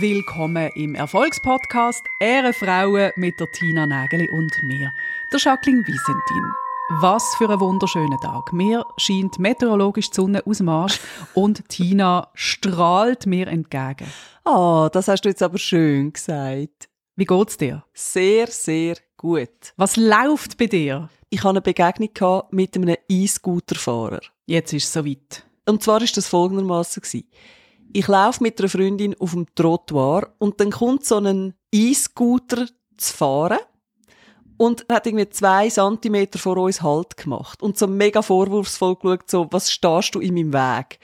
Willkommen im Erfolgspodcast Ehrenfrauen mit der Tina Nägeli und mir, der Jacqueline Wiesentin. Was für ein wunderschöner Tag. Mir scheint meteorologisch die Sonne aus dem Arsch und Tina strahlt mir entgegen. Ah, das hast du jetzt aber schön gesagt. Wie geht's dir? Sehr, sehr gut. Was läuft bei dir? Ich hatte eine Begegnung mit einem E-Scooter-Fahrer. Jetzt ist es soweit. Und zwar ist das folgendermaßen Ich laufe mit einer Freundin auf dem Trottoir und dann kommt so ein E-Scooter zu fahren und hat irgendwie zwei Zentimeter vor uns Halt gemacht und so mega vorwurfsvoll geschaut, so, was stehst du in meinem Weg?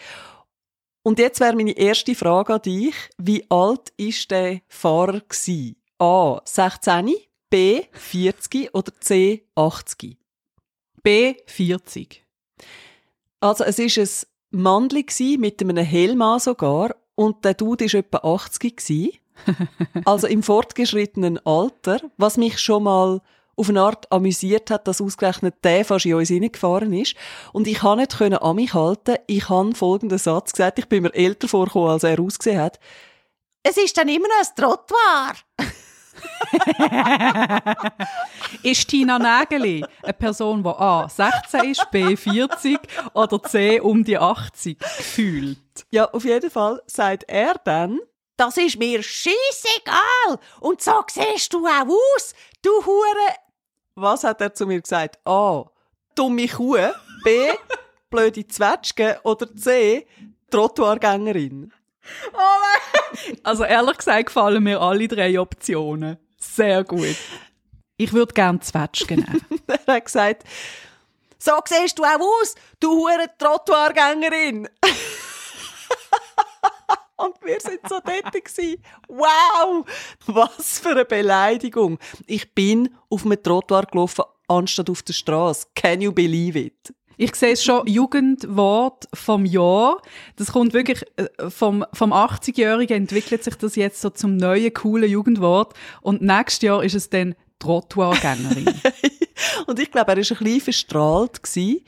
Und jetzt wäre meine erste Frage an dich, wie alt ist der Fahrer gewesen? A. 16, B. 40 oder C. 80? B. 40. Also es ist ein Mandli mit einem Helm an sogar und der Dude war etwa 80 also im fortgeschrittenen Alter, was mich schon mal auf eine Art amüsiert hat, dass ausgerechnet der fast in uns reingefahren ist. Und ich konnte nicht an mich halten. Ich habe folgenden Satz gesagt. Ich bin mir älter vorgekommen, als er ausgesehen hat. Es ist dann immer noch ein Trottoir. ist Tina Nägeli eine Person, die A 16 ist, B 40 oder C um die 80 gefühlt? Ja, auf jeden Fall sagt er dann, das ist mir scheißegal und so siehst du auch aus, du Hure. Was hat er zu mir gesagt? A. Dumme Kuh. B. Blöde Zwetschge. Oder C. Trottoirgängerin. Oh mein. Also ehrlich gesagt gefallen mir alle drei Optionen. Sehr gut. Ich würde gerne Zwetschgen nehmen. er hat gesagt, so siehst du auch aus, du hure Trottoirgängerin. Und wir sind so dort Wow! Was für eine Beleidigung. Ich bin auf einem Trottoir gelaufen, anstatt auf der Straße. Can you believe it? Ich sehe es schon, Jugendwort vom Jahr. Das kommt wirklich äh, vom, vom 80-Jährigen entwickelt sich das jetzt so zum neuen, coolen Jugendwort. Und nächstes Jahr ist es dann Trottoirgängerin. und ich glaube, er war ein bisschen verstrahlt. Gewesen.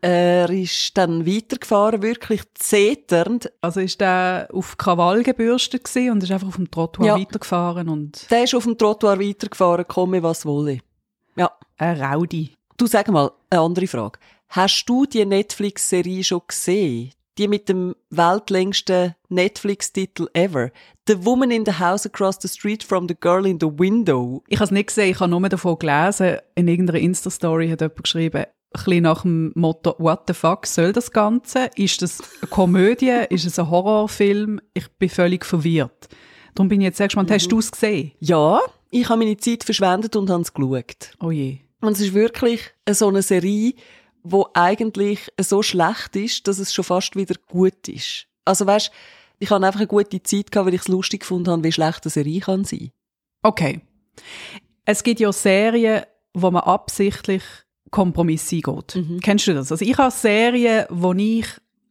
Er ist dann weitergefahren, wirklich zeternd. Also ist der auf Krawall gebürstet und ist einfach auf dem Trottoir ja. weitergefahren und... Der ist auf dem Trottoir weitergefahren, komme was wolle. Ja. Ein Raudi. Du sag mal, eine andere Frage. Hast du die Netflix-Serie schon gesehen? Die mit dem weltlängsten Netflix-Titel ever. The Woman in the House Across the Street from the Girl in the Window. Ich habe es nicht gesehen, ich habe nur davon gelesen. In irgendeiner Insta-Story hat jemand geschrieben, ein bisschen nach dem Motto, what the fuck soll das Ganze? Ist das eine Komödie? ist es ein Horrorfilm? Ich bin völlig verwirrt. Darum bin ich jetzt sehr gespannt. Mhm. Hast du es gesehen? Ja, ich habe meine Zeit verschwendet und habe es geschaut. Oh je. Und es ist wirklich so eine Serie, wo eigentlich so schlecht ist, dass es schon fast wieder gut ist. Also weißt, ich habe einfach eine gute Zeit gehabt, weil ich es lustig gefunden habe, wie schlecht eine Serie kann sein. Okay. Es gibt ja Serien, wo man absichtlich Kompromisse eingeht. Mhm. Kennst du das? Also ich habe Serien, wo ich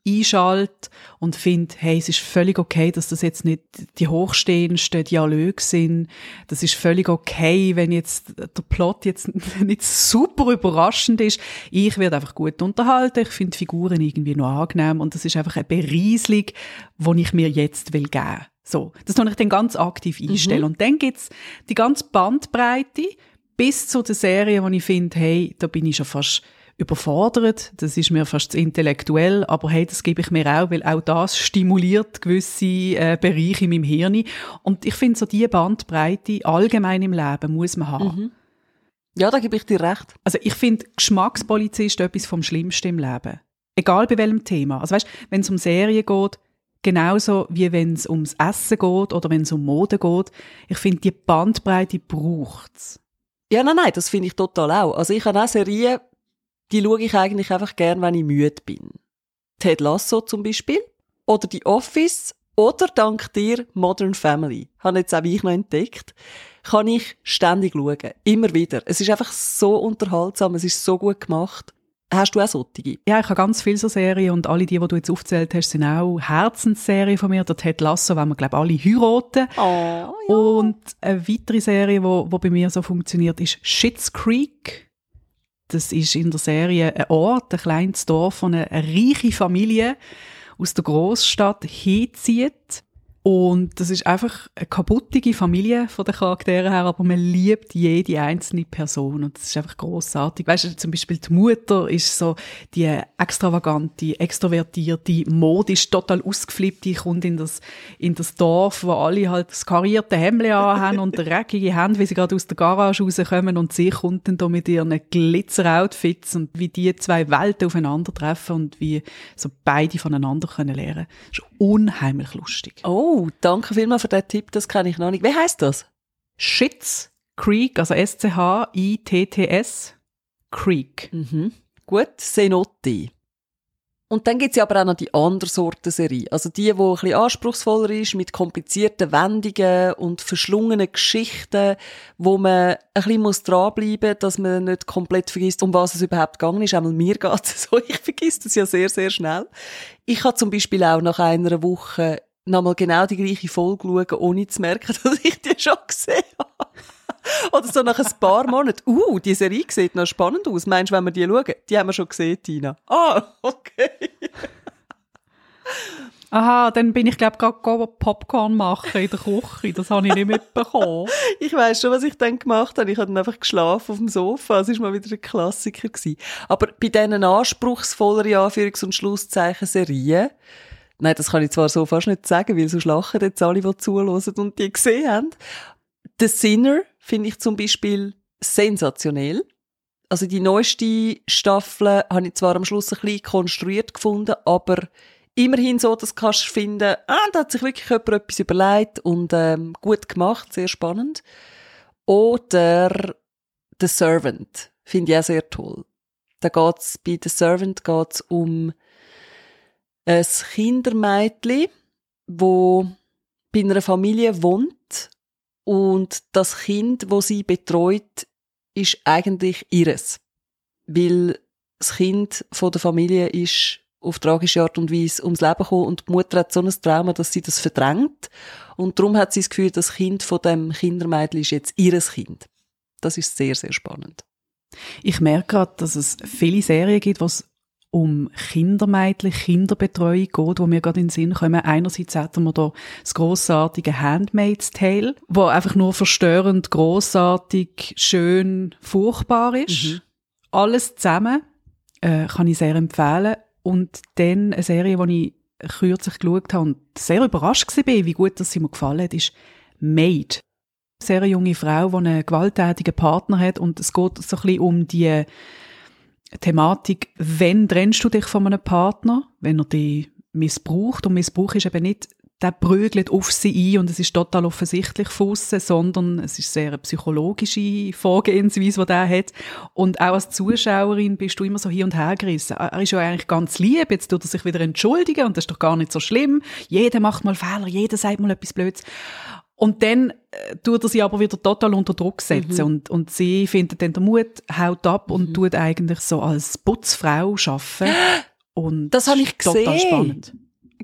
einschalte und finde, hey, es ist völlig okay, dass das jetzt nicht die hochstehendsten Dialoge sind. Das ist völlig okay, wenn jetzt der Plot jetzt nicht super überraschend ist. Ich werde einfach gut unterhalten. Ich finde Figuren irgendwie noch angenehm und das ist einfach eine Berieselung, die ich mir jetzt will geben. So, das tue ich dann ganz aktiv mhm. einstellen. Mhm. Und dann gibt's die ganze Bandbreite bis zu der Serie, wo ich finde, hey, da bin ich schon fast überfordert. Das ist mir fast intellektuell, aber hey, das gebe ich mir auch, weil auch das stimuliert gewisse äh, Bereiche in meinem Hirn. Und ich finde so diese Bandbreite allgemein im Leben muss man haben. Mhm. Ja, da gebe ich dir recht. Also ich finde Geschmackspolizist etwas vom Schlimmsten im Leben. Egal bei welchem Thema. Also weißt, wenn es um Serien geht, genauso wie wenn es ums Essen geht oder wenn es um Mode geht. Ich finde, die Bandbreite braucht's. Ja, nein, nein, das finde ich total auch. Also ich habe auch Serien, die schaue ich eigentlich einfach gern, wenn ich müde bin. Ted Lasso zum Beispiel. Oder die Office. Oder dank dir Modern Family. Habe jetzt auch ich noch entdeckt. Kann ich ständig schauen. Immer wieder. Es ist einfach so unterhaltsam. Es ist so gut gemacht. Hast du auch solche? Ja, ich habe ganz viele so Serien und alle die, die du jetzt aufgezählt hast, sind auch Herzensserien von mir. Der Ted Lasso, wenn wir, glaube alle heiraten. Oh, ja. Und eine weitere Serie, die bei mir so funktioniert, ist Schitt's Creek. Das ist in der Serie ein Ort, ein kleines Dorf, eine, eine reiche Familie aus der Großstadt hinzieht. Und das ist einfach eine kaputtige Familie von den Charakteren her, aber man liebt jede einzelne Person und das ist einfach großartig. Weißt du, zum Beispiel die Mutter ist so die extravagante, extrovertierte, modisch total ausgeflippte, kommt in das, in das Dorf, wo alle halt das karierte Hemd haben und dreckige Hände, wie sie gerade aus der Garage rauskommen und sie kommt dann da mit ihren Glitzer-Outfits und wie die zwei Welten aufeinandertreffen und wie so beide voneinander können lernen. Das ist unheimlich lustig. Oh. Oh, danke vielmals für den Tipp, das kenne ich noch nicht. Wie heißt das? Shits Creek, also S-C-H-I-T-T-S Creek. Mhm. Gut, Senotti. Und dann gibt es ja aber auch noch die andere Sorte Serie. Also die, die ein bisschen anspruchsvoller ist, mit komplizierten Wendungen und verschlungenen Geschichten, wo man ein bisschen muss dranbleiben muss, dass man nicht komplett vergisst, um was es überhaupt gegangen ist. Einmal mir geht es so, ich vergesse das ja sehr, sehr schnell. Ich habe zum Beispiel auch nach einer Woche nochmal genau die gleiche Folge schauen, ohne zu merken, dass ich die schon gesehen habe. Oder so nach ein paar Monaten. Uh, die Serie sieht noch spannend aus. Meinst du, wenn wir die schauen? Die haben wir schon gesehen, Tina. Ah, okay. Aha, dann bin ich glaube gerade Popcorn machen in der Küche. Das habe ich nicht mitbekommen. ich weiß schon, was ich dann gemacht habe. Ich habe dann einfach geschlafen auf dem Sofa. Es war mal wieder ein Klassiker gewesen. Aber bei diesen anspruchsvolleren Anführungs- und Schlusszeichen Serien Nein, das kann ich zwar so fast nicht sagen, weil so lachen jetzt alle, die zuhören und die gesehen haben. The Sinner finde ich zum Beispiel sensationell. Also die neueste Staffel habe ich zwar am Schluss ein bisschen konstruiert gefunden, aber immerhin so, dass du kannst finden, ah, da hat sich wirklich jemand etwas überlegt und ähm, gut gemacht, sehr spannend. Oder The Servant finde ich auch sehr toll. Da geht's bei The Servant geht's um ein Kindermädchen, wo bei einer Familie wohnt und das Kind, wo sie betreut, ist eigentlich ihres, weil das Kind von der Familie ist auf tragische Art und Weise ums Leben gekommen und die Mutter hat so ein Trauma, dass sie das verdrängt und darum hat sie das Gefühl, das Kind von dem Kindermädchen ist jetzt ihres Kind. Das ist sehr, sehr spannend. Ich merke gerade, dass es viele Serien gibt, was um Kindermädchen, Kinderbetreuung geht, wo mir gerade in den Sinn kommen. Einerseits hätten wir da das grossartige Handmaid's Tale, wo einfach nur verstörend, grossartig, schön, furchtbar ist. Mhm. Alles zusammen äh, kann ich sehr empfehlen. Und dann eine Serie, die ich kürzlich geschaut habe und sehr überrascht war, wie gut das sie mir gefallen hat, ist Maid. Eine sehr junge Frau, die einen gewalttätigen Partner hat und es geht so ein bisschen um die Thematik, wenn trennst du dich von einem Partner, wenn er dich missbraucht und Missbrauch ist eben nicht, der prügelt auf sie ein und es ist total offensichtlich von sondern es ist sehr eine psychologische Vorgehensweise, die der hat. Und auch als Zuschauerin bist du immer so hin und her gerissen. Er ist ja eigentlich ganz lieb, jetzt tut er sich wieder entschuldigen und das ist doch gar nicht so schlimm. Jeder macht mal Fehler, jeder sagt mal etwas Blöds. Und dann äh, tut er sie aber wieder total unter Druck setzen. Mhm. Und, und sie findet dann den Mut, haut ab und mhm. tut eigentlich so als Putzfrau arbeiten. Und das habe ich gesehen. Total spannend.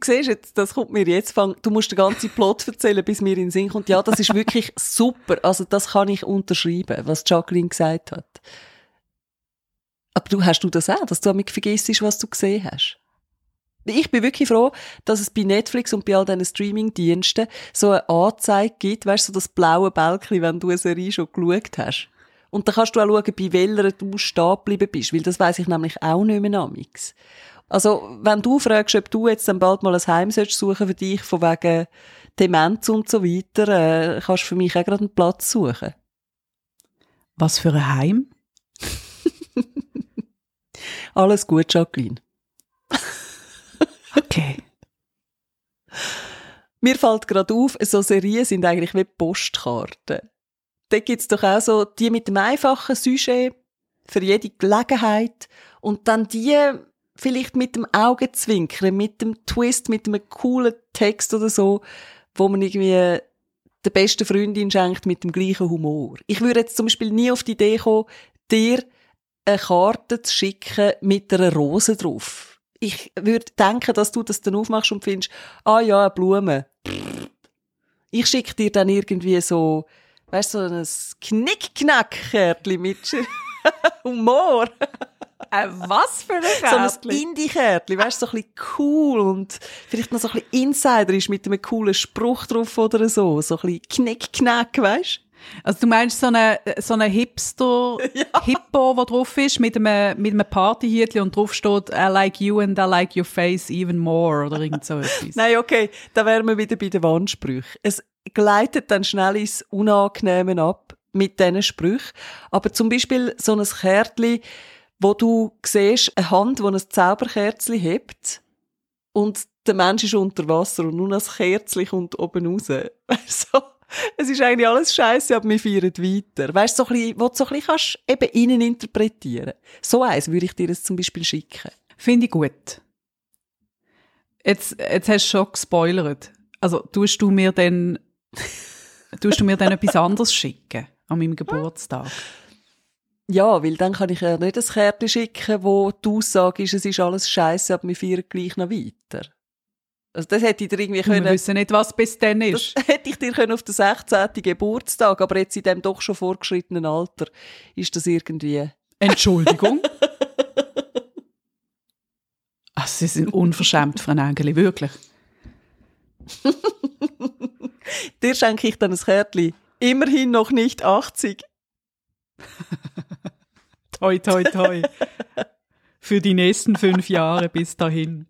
Siehst jetzt, das kommt mir jetzt fang, du musst den ganzen Plot erzählen, bis mir in den Sinn kommt. Ja, das ist wirklich super. Also, das kann ich unterschreiben, was Jacqueline gesagt hat. Aber du, hast du das auch, dass du damit vergisst, was du gesehen hast? Ich bin wirklich froh, dass es bei Netflix und bei all diesen Streaming-Diensten so eine Anzeige gibt, weißt du, so das blaue Bälkchen, wenn du eine Serie schon geschaut hast. Und dann kannst du auch schauen, bei welcher du stehen geblieben bist, weil das weiß ich nämlich auch nicht mehr namix. Also, wenn du fragst, ob du jetzt dann bald mal ein Heim suchen für dich, von wegen Demenz und so weiter, äh, kannst du für mich auch gerade einen Platz suchen. Was für ein Heim? Alles gut, Jacqueline. Okay. Mir fällt gerade auf, so Serien sind eigentlich wie Postkarten. Da gibt's doch auch so die mit dem einfachen Sujet für jede Gelegenheit und dann die vielleicht mit dem Augenzwinkern, mit dem Twist, mit einem coolen Text oder so, wo man irgendwie der besten Freundin schenkt mit dem gleichen Humor. Ich würde jetzt zum Beispiel nie auf die Idee kommen, dir eine Karte zu schicken mit einer Rose drauf ich würde denken, dass du das dann aufmachst und findest, ah ja, eine Blume. Ich schicke dir dann irgendwie so, weißt du, so ein Knickknack-Kärtchen mit Humor. Äh, was für ein So ein Indie-Kärtchen, weißt du, so ein bisschen cool und vielleicht noch so ein bisschen Insider ist mit einem coolen Spruch drauf oder so. So ein bisschen Knick-Knack, weißt du? Also du meinst so eine, so eine Hipster-Hippo, der drauf ist, mit einem, mit einem Partyhütchen und drauf steht I like you and I like your face even more oder irgend so etwas. Nein, okay, da wären wir wieder bei den Wandsprüchen. Es gleitet dann schnell ins Unangenehme ab mit diesen Sprüchen. Aber zum Beispiel so ein Kärtchen, wo du siehst, eine Hand, die ein Zauberkerzchen hebt und der Mensch ist unter Wasser und nur das Kerzchen kommt oben raus. Es ist eigentlich alles scheiße, aber wir feiern weiter. Weißt du, so ein bisschen, wo du so ein bisschen kannst eben innen interpretieren. So eins würde ich dir jetzt zum Beispiel schicken. Finde ich gut. Jetzt, jetzt hast du schon gespoilert. Also, tust du mir dann, tust du mir dann etwas anderes schicken an meinem Geburtstag? Ja, weil dann kann ich ja nicht ein Kärtchen schicken, wo die Aussage ist, es ist alles scheiße, aber wir feiern gleich noch weiter. Also das hätte ich dir irgendwie können... Wir wissen nicht, was bis dann ist. Das hätte ich dir können auf den 16. Geburtstag, aber jetzt in dem doch schon vorgeschrittenen Alter ist das irgendwie... Entschuldigung? Ach, Sie sind unverschämt, Frau Engeli, wirklich. dir schenke ich dann ein Kärtchen. Immerhin noch nicht 80. toi, toi, toi. Für die nächsten fünf Jahre bis dahin.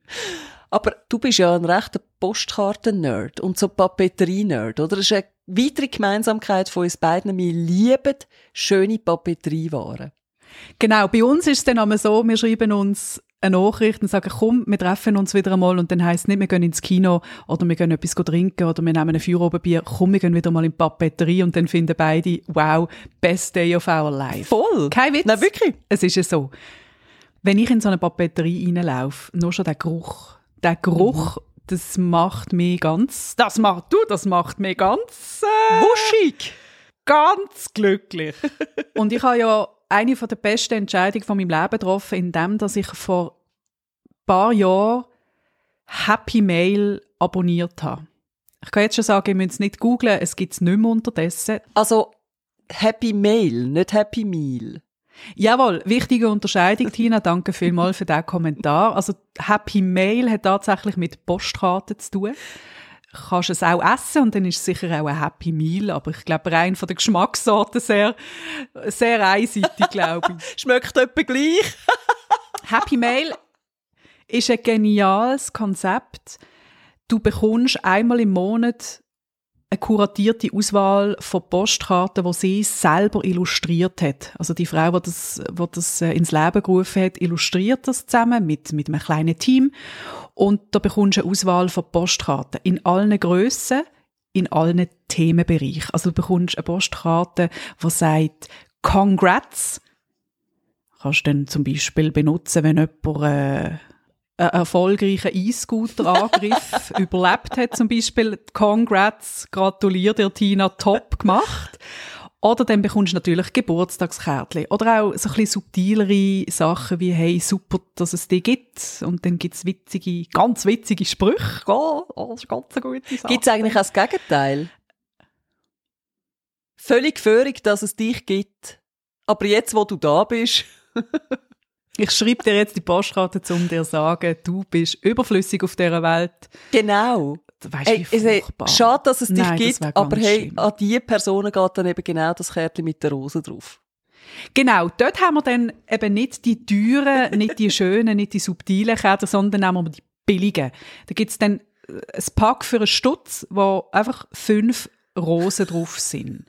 Aber du bist ja ein rechter Postkarten-Nerd und so Papeterie-Nerd, oder? Das ist eine weitere Gemeinsamkeit von uns beiden. Wir lieben schöne Papeteriewaren. Genau, bei uns ist es dann einmal so, wir schreiben uns eine Nachricht und sagen, komm, wir treffen uns wieder einmal und dann heisst es nicht, wir gehen ins Kino oder wir gehen etwas trinken oder wir nehmen ein Feuerobenbier, komm, wir gehen wieder mal in die Papeterie und dann finden beide, wow, best day of our life. Voll. Kein Witz. Nein, wirklich. Es ist ja so. Wenn ich in so eine Papeterie reinlaufe, nur schon der Geruch, der Geruch, mhm. das macht mich ganz, das macht du, das macht mich ganz äh, wuschig, ganz glücklich. und ich habe ja eine der besten Entscheidungen von meinem Leben getroffen, indem dass ich vor ein paar Jahren Happy Mail abonniert habe. Ich kann jetzt schon sagen, ihr müsst es nicht googlen, es gibt es nicht mehr unterdessen. Also Happy Mail, nicht Happy Meal. Jawohl, wichtige Unterscheidung, Tina. Danke vielmals für diesen Kommentar. Also Happy Mail hat tatsächlich mit Postkarten zu tun. Kannst es auch essen und dann ist es sicher auch ein Happy Meal, aber ich glaube rein von der Geschmackssorte sehr, sehr einseitig, glaube ich. Schmeckt etwa gleich. Happy Mail ist ein geniales Konzept. Du bekommst einmal im Monat eine kuratierte Auswahl von Postkarten, die sie selber illustriert hat. Also die Frau, die das, die das äh, ins Leben gerufen hat, illustriert das zusammen mit, mit einem kleinen Team. Und da bekommst du eine Auswahl von Postkarten in allen Grössen, in allen Themenbereichen. Also du bekommst eine Postkarte, die sagt Congrats. Kannst du dann zum Beispiel benutzen, wenn jemand äh, einen erfolgreichen E-Scooter-Angriff überlebt hat, zum Beispiel. Congrats, gratuliere dir, Tina, top gemacht. Oder dann bekommst du natürlich Geburtstagskärtchen. Oder auch so ein bisschen subtilere Sachen wie, hey, super, dass es die gibt. Und dann gibt's witzige, ganz witzige Sprüche. Oh, das ist ganz eine gute Sache. Gibt's eigentlich auch das Gegenteil? Völlig völlig, dass es dich gibt. Aber jetzt, wo du da bist... Ich schreibe dir jetzt die Postkarte, um dir zu sagen, du bist überflüssig auf dieser Welt. Genau. Weißt, Ey, wie schade, dass es dich Nein, gibt, aber hey, schlimm. an diese Personen geht dann eben genau das Kärtchen mit der Rose drauf. Genau, dort haben wir dann eben nicht die teuren, nicht die schönen, nicht die subtilen Kärtchen, sondern nehmen wir die billigen. Da gibt es dann ein Pack für einen Stutz, wo einfach fünf Rosen drauf sind.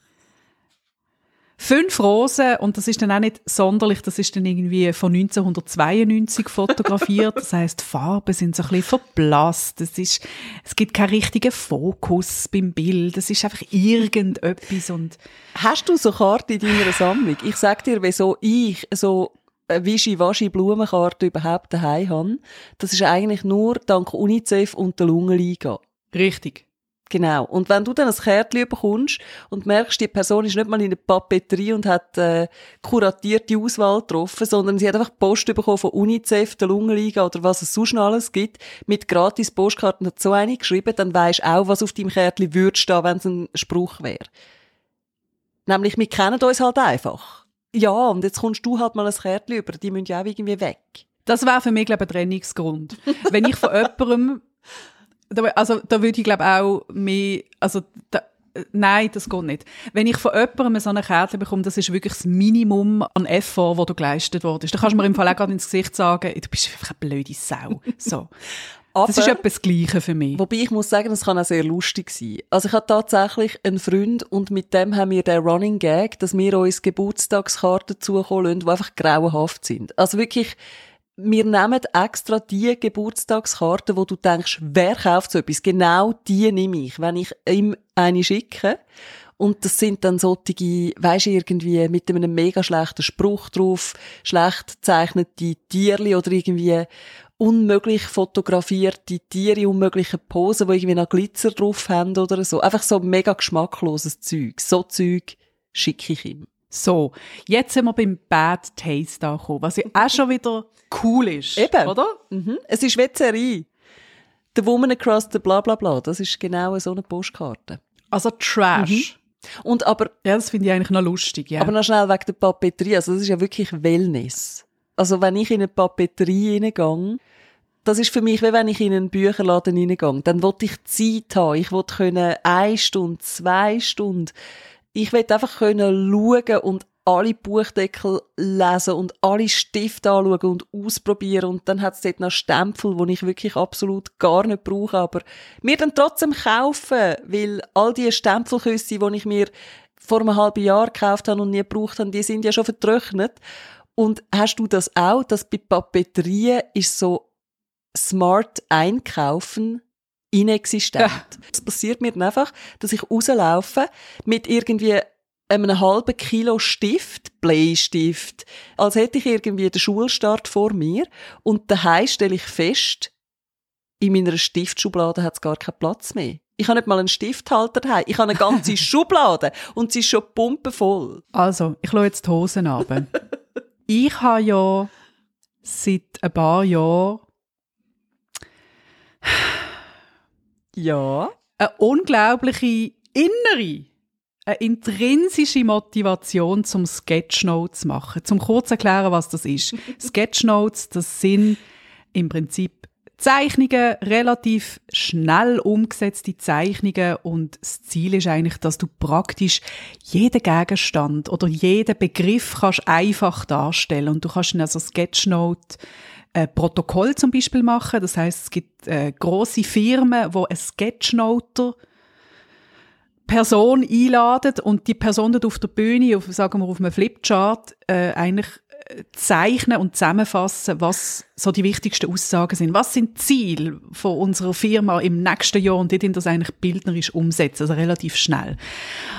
Fünf Rosen, und das ist dann auch nicht sonderlich, das ist dann irgendwie von 1992 fotografiert. Das heißt, Farben sind so ein bisschen verblasst. Es ist, es gibt keinen richtigen Fokus beim Bild. Es ist einfach irgendetwas und. Hast du so Karten in deiner Sammlung? Ich sag dir, wieso ich so Wischi-Waschi Blumenkarte überhaupt daheim habe. Das ist eigentlich nur dank UNICEF und der Lungenliga. Richtig. Genau. Und wenn du dann ein Kärtchen bekommst und merkst, die Person ist nicht mal in einer Papeterie und hat äh, kuratierte Auswahl getroffen, sondern sie hat einfach Post bekommen von UNICEF, der Lungenliga oder was es sonst noch alles gibt, mit gratis Postkarten hat so eine geschrieben, dann weisst auch, was auf deinem Kärtchen würde stehen, wenn es ein Spruch wäre. Nämlich, wir kennen uns halt einfach. Ja, und jetzt kommst du halt mal ein Kärtchen über, die müssen ja auch irgendwie weg. Das wäre für mich, glaube ich, ein Trennungsgrund. Wenn ich von jemandem, also da würde ich, glaube auch mehr, also da, Nein, das geht nicht. Wenn ich von jemandem so eine Karte bekomme, das ist wirklich das Minimum an Effort, das du geleistet wurdest. Da kannst du mir im Fall auch gerade ins Gesicht sagen, du bist einfach eine blöde Sau. So. Aber, das ist etwas Gleiche für mich. Wobei ich muss sagen, das kann auch sehr lustig sein. Also ich habe tatsächlich einen Freund und mit dem haben wir den Running Gag, dass wir uns Geburtstagskarten zukommen lassen, die einfach grauenhaft sind. Also wirklich, wir nehmen extra die Geburtstagskarten, wo du denkst, wer kauft so etwas? Genau die nehme ich, wenn ich ihm eine schicke. Und das sind dann solche, weisst du, irgendwie mit einem mega schlechten Spruch drauf, schlecht gezeichnete Tierli oder irgendwie unmöglich fotografierte Tiere, unmögliche Posen, die irgendwie noch Glitzer drauf haben oder so. Einfach so mega geschmackloses Zeug. So Zeug schicke ich ihm. So, jetzt sind wir beim Bad Taste angekommen, was ja auch schon wieder cool ist. Eben. Oder? Mhm. Es ist Wetzerie. The Woman Across the bla bla bla. Das ist genau so eine Postkarte. Also Trash. Mhm. Und aber... Ja, das finde ich eigentlich noch lustig, ja. Aber noch schnell wegen der Papeterie. Also das ist ja wirklich Wellness. Also wenn ich in eine Papeterie reingehe, das ist für mich, wie wenn ich in einen Bücherladen reingehe. Dann wollte ich Zeit haben. Ich wollte können eine Stunde, zwei Stunden. Ich will einfach können schauen und alle Buchdeckel lesen und alle Stifte anschauen und ausprobieren und dann hat es dort noch Stempel, die ich wirklich absolut gar nicht brauche, aber mir dann trotzdem kaufen, weil all die Stempelküsse, die ich mir vor einem halben Jahr gekauft habe und nie gebraucht habe, die sind ja schon vertrocknet. Und hast du das auch, dass bei Papeterie ist so smart einkaufen inexistent. Es ja. passiert mir dann einfach, dass ich rauslaufe mit irgendwie einem halben Kilo Stift, Bleistift, als hätte ich irgendwie den Schulstart vor mir und daheim stelle ich fest, in meiner Stiftschublade hat es gar keinen Platz mehr. Ich habe nicht mal einen Stifthalter daheim. Ich habe eine ganze Schublade und sie ist schon pumpevoll. Also, ich schaue jetzt die Hosen ab. ich habe ja seit ein paar Jahren ja eine unglaubliche innere eine intrinsische Motivation zum Sketchnotes machen. Zum kurz erklären, was das ist. Sketchnotes, das sind im Prinzip Zeichnungen, relativ schnell umgesetzte Zeichnungen und das Ziel ist eigentlich, dass du praktisch jeden Gegenstand oder jeden Begriff kannst einfach darstellen und du kannst in also Sketchnote ein Protokoll zum Beispiel machen. Das heißt, es gibt äh, große Firmen, wo ein Sketchnoter Person einladen und die Person dort auf der Bühne, auf, sagen wir auf einem Flipchart, äh, eigentlich äh, zeichnen und zusammenfassen, was so die wichtigsten Aussagen sind. Was sind die Ziele von unserer Firma im nächsten Jahr und die das eigentlich bildnerisch umsetzen, also relativ schnell.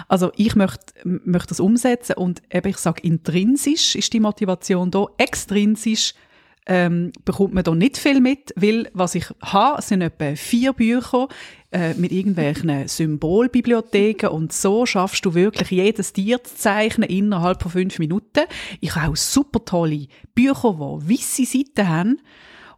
Also ich möchte, möchte das umsetzen und eben ich sage intrinsisch ist die Motivation da, extrinsisch ähm, bekommt man da nicht viel mit, weil was ich habe, sind etwa vier Bücher äh, mit irgendwelchen Symbolbibliotheken und so schaffst du wirklich jedes Tier zu zeichnen innerhalb von fünf Minuten. Ich habe auch super tolle Bücher, die weisse Seiten haben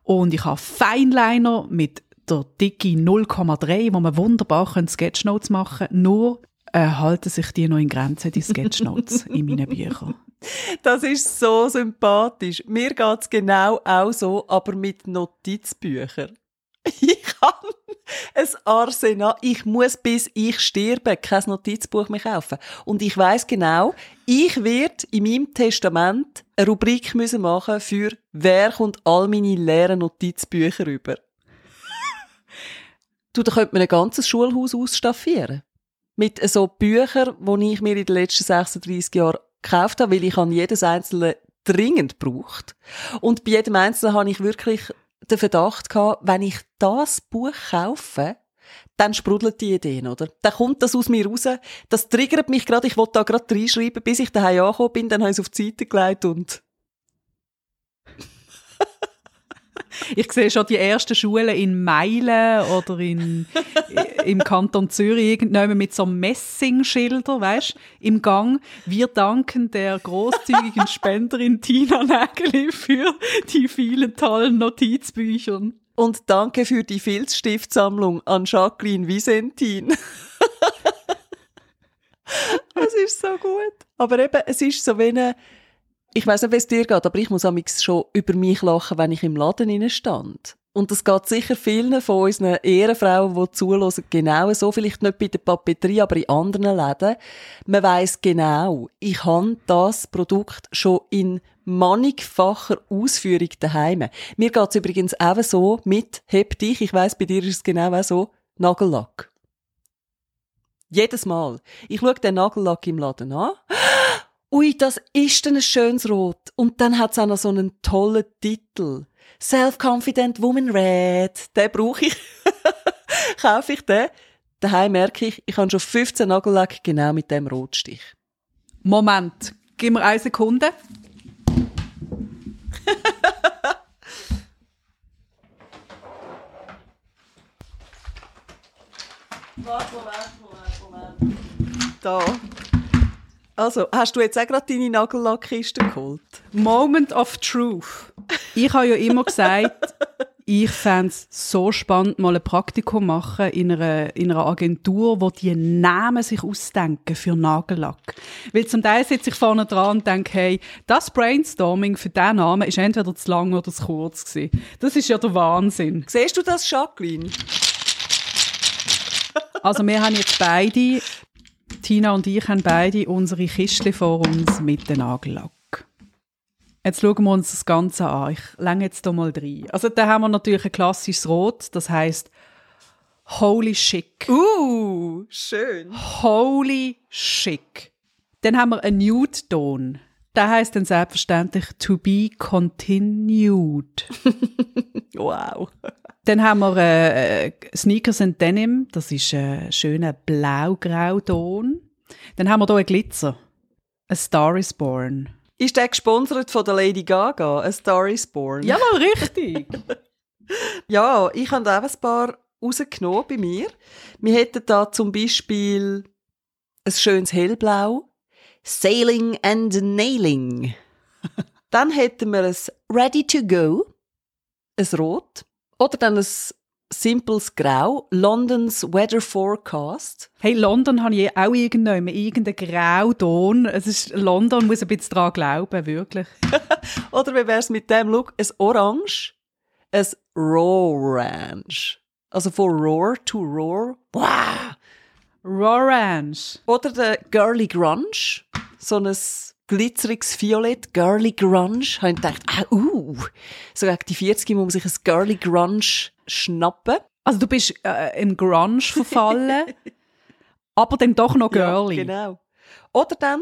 und ich habe Feinliner mit der Dicke 0,3, wo man wunderbar Sketchnotes machen kann, nur äh, halten sich die noch in Grenzen, die Sketchnotes in meinen Büchern. Das ist so sympathisch. Mir geht's genau auch so, aber mit Notizbüchern. Ich habe ein Arsenal. Ich muss bis ich sterbe kein Notizbuch mehr kaufen. Und ich weiß genau, ich werde in meinem Testament eine Rubrik müssen machen für wer kommt all meine leeren Notizbücher über. du, da könnte man ein ganzes Schulhaus ausstaffieren. Mit so Büchern, die ich mir in den letzten 36 Jahren gekauft habe, weil ich an jedes einzelne dringend braucht. Und bei jedem einzelnen habe ich wirklich den Verdacht gehabt, wenn ich das Buch kaufe, dann sprudelt die Ideen, oder? Dann kommt das aus mir raus. Das triggert mich gerade. Ich wollte da gerade reinschreiben, bis ich daheim angekommen bin. Dann habe ich es auf die Seite gelegt und Ich sehe schon die ersten Schulen in Meilen oder in, im Kanton Zürich irgendwann mit so Messingschilder, weißt, im Gang. Wir danken der großzügigen Spenderin Tina Nägeli für die vielen tollen Notizbüchern. Und danke für die Filzstiftsammlung an Jacqueline Visentin. Es ist so gut. Aber eben, es ist so wie eine Ich weiß nicht, wie es dir geht, aber ich muss amigs schon über mich lachen, wenn ich im Laden stand. Und das geht sicher vielen von unseren Ehrenfrauen, die zulassen, genau so. Vielleicht nicht bei der Papeterie, aber in anderen Läden. Man weiss genau, ich habe das Produkt schon in mannigfacher Ausführung daheim. Mir geht's übrigens auch so mit, heb dich, ich weiss, bei dir ist es genau auch so, Nagellack. Jedes Mal. Ich schaue den Nagellack im Laden an. Ui, das ist ein schönes Rot. Und dann hat's auch noch so einen tollen Titel. Self-Confident Woman Red. Den brauche ich. Kaufe ich den. Daheim merke ich, ich habe schon 15 Nagellack genau mit dem Rotstich. Moment, gib mir eine Sekunde. Warte, Moment, Moment, Moment. Da. Also, hast du jetzt auch gerade deine Nagellackkiste geholt? Moment of Truth. Ich habe ja immer gesagt, ich fände es so spannend, mal ein Praktikum machen in einer, in einer Agentur, wo die Namen sich ausdenken für Nagellack. Weil zum Teil sitze ich vorne dran und denke, hey, das Brainstorming für diesen Namen ist entweder zu lang oder zu kurz gewesen. Das ist ja der Wahnsinn. Siehst du das, Jacqueline? Also wir haben jetzt beide Tina und ich haben beide unsere Kistchen vor uns mit dem Nagellack. Jetzt schauen wir uns das Ganze an. Ich länge jetzt hier mal rein. Also da haben wir natürlich ein klassisches Rot, das heißt Holy Chic. Uh, schön. Holy Chic. Dann haben wir einen Nude-Ton. Der heißt dann selbstverständlich To Be Continued. wow. Dann haben wir äh, Sneakers and Denim. Das ist ein schöner blau-grau-Ton. Dann haben wir hier einen Glitzer. A Star is Born. Ist der gesponsert von der Lady Gaga? A Star is Born? Ja, mal richtig. ja, ich habe auch ein paar rausgenommen bei mir. Wir hätten da zum Beispiel ein schönes Hellblau. Sailing and Nailing. dann hätten wir ein Ready to Go. Ein Rot. Oder dann ein simples Grau, Londons Weather Forecast. Hey, London habe ich auch irgendwann irgendeinen Grauton. Es ist, London muss ein bisschen daran glauben, wirklich. Oder wie wäre es mit dem Look? Ein Orange, ein Rorange. Also von Roar to Roar. Wow! Rorange. Oder der Girly Grunge. So ein glitzeriges Violett, Girly Grunge. Habe ich gedacht, ah, uh, so gegen die 40 muss man sich ein Girly Grunge schnappen. Also du bist äh, im Grunge verfallen, aber dann doch noch girly. Ja, genau. Oder dann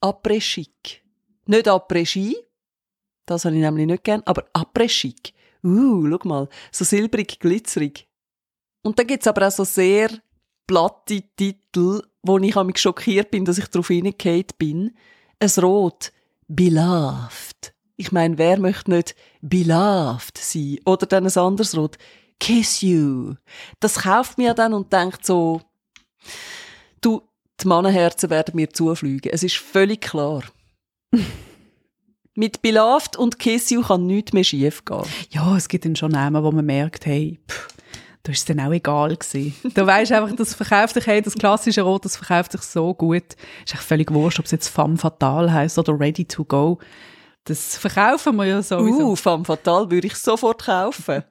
Après Chic. Nicht Après Ski, das habe ich nämlich nicht gern, aber Après Chic. Uh, schau mal, so silbrig, glitzerig. Und dann gibt's aber auch so sehr platte Titel, wo ich mich schockiert bin, dass ich darauf hingehauen bin. Ein Rot, Beloved. Ich meine, wer möchte nicht beloved sein? Oder dann ein anderes Rot, Kiss You. Das kauft mir dann und denkt so, du, die Mannenherzen werden mir zufliegen. Es ist völlig klar. Mit Beloved und Kiss You kann nichts mehr schief gehen. Ja, es gibt dann schon Namen, wo man merkt, hey, pff, da ist es dann auch egal gewesen. Du weißt einfach, das verkauft sich, hey, das klassische Rot, das verkauft sich so gut. Ist echt völlig wurscht, ob es jetzt Femme Fatale heißt oder Ready to Go. Das verkaufen wir ja sowieso. Uh, Femme Fatale würde ich sofort kaufen.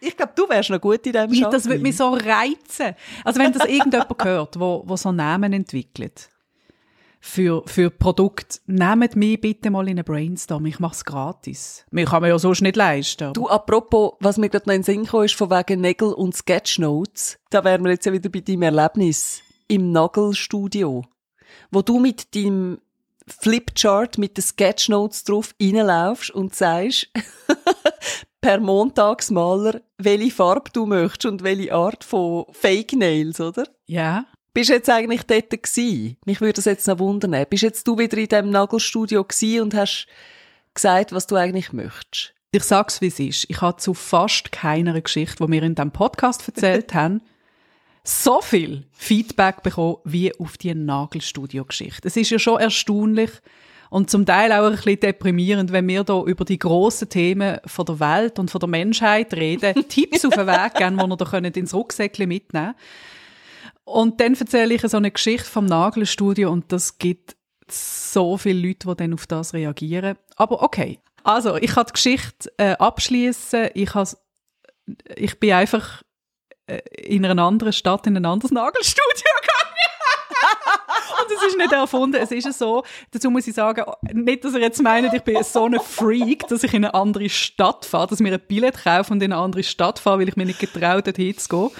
Ich glaube, du wärst noch gut in diesem ja, Das würde mich so reizen. Also wenn das irgendjemand hört, wo, wo so Namen entwickelt für, für Produkte, nehmt mich bitte mal in einen Brainstorm. Ich mache es gratis. Mir kann man ja sonst nicht leisten. Du, apropos, was mir gerade noch in den Sinn kam, ist von wegen Nägel und Sketchnotes. Da wären wir jetzt ja wieder bei deinem Erlebnis im Nagelstudio. Wo du mit deinem Flipchart mit den Sketchnotes drauf reinlaufst und sagst, per Montagsmaler, welche Farbe du möchtest und welche Art von Fake Nails, oder? Ja. Bist jetzt eigentlich dort gewesen? Mich würde das jetzt noch wundern. Bist jetzt du wieder in diesem Nagelstudio gewesen und hast gesagt, was du eigentlich möchtest? Ich sag's, wie es ist. Ich habe zu fast keiner Geschichte, die wir in diesem Podcast erzählt haben, so viel Feedback bekommen wie auf die Nagelstudio-Geschichte. Es ist ja schon erstaunlich und zum Teil auch ein bisschen deprimierend, wenn wir da über die grossen Themen von der Welt und von der Menschheit reden, Tipps auf den Weg geben, die ihr da ins Rucksäckchen mitnehmen Und dann erzähle ich so eine Geschichte vom Nagelstudio und das gibt so viele Leute, die dann auf das reagieren. Aber okay. Also, ich kann die Geschichte äh, abschließen. Ich, ich bin einfach äh, in einer anderen Stadt in ein anderes Nagelstudio und es ist nicht erfunden, es ist so. Dazu muss ich sagen, nicht, dass ihr jetzt meint, ich bin so ein Freak, dass ich in eine andere Stadt fahre, dass ich mir ein Billett kaufe und in eine andere Stadt fahre, weil ich mir nicht getraut habe, hinzugehen.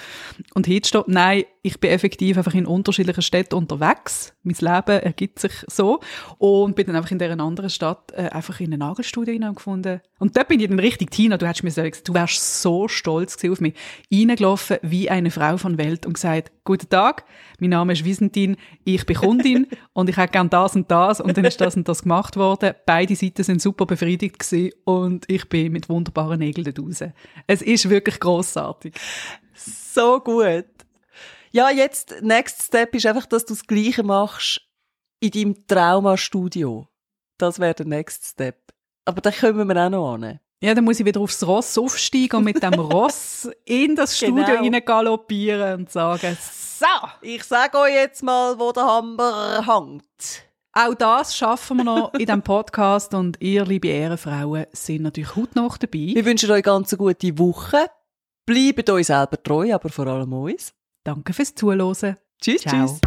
Und hinzustehen. Nein, ich bin effektiv einfach in unterschiedlichen Städten unterwegs. Mein Leben ergibt sich so. Und bin dann einfach in dieser anderen Stadt äh, einfach in eine Nagelstudie hineingefunden. Und dort bin ich dann richtig, Tina, du hättest mir gesagt, du wärst so stolz auf mich, reingelaufen wie eine Frau von Welt und gesagt, guten Tag, mein Name ist Wiesentin, ich bin Kundin und ich hätte gern das und das und dann ist das und das gemacht worden. Beide Seiten sind super befriedigt gewesen und ich bin mit wunderbaren Nägeln dort raus. Es ist wirklich großartig. So gut. Ja, jetzt, next step ist einfach, dass du das Gleiche machst in deinem Traumastudio. Das wäre der next step. Aber da kommen wir auch noch an. Ja, dann muss ich wieder aufs Ross aufsteigen und mit dem Ross in das Studio genau. rein galoppieren und sagen, so, ich sage euch jetzt mal, wo der Hammer hängt. Auch das schaffen wir noch in diesem Podcast und ihr, liebe Ehrenfrauen, sind natürlich heute noch dabei. Wir wünschen euch ganz eine gute Woche. Bleibt euch selber treu, aber vor allem uns. Danke fürs Zuhören. Tschüss, Ciao. tschüss.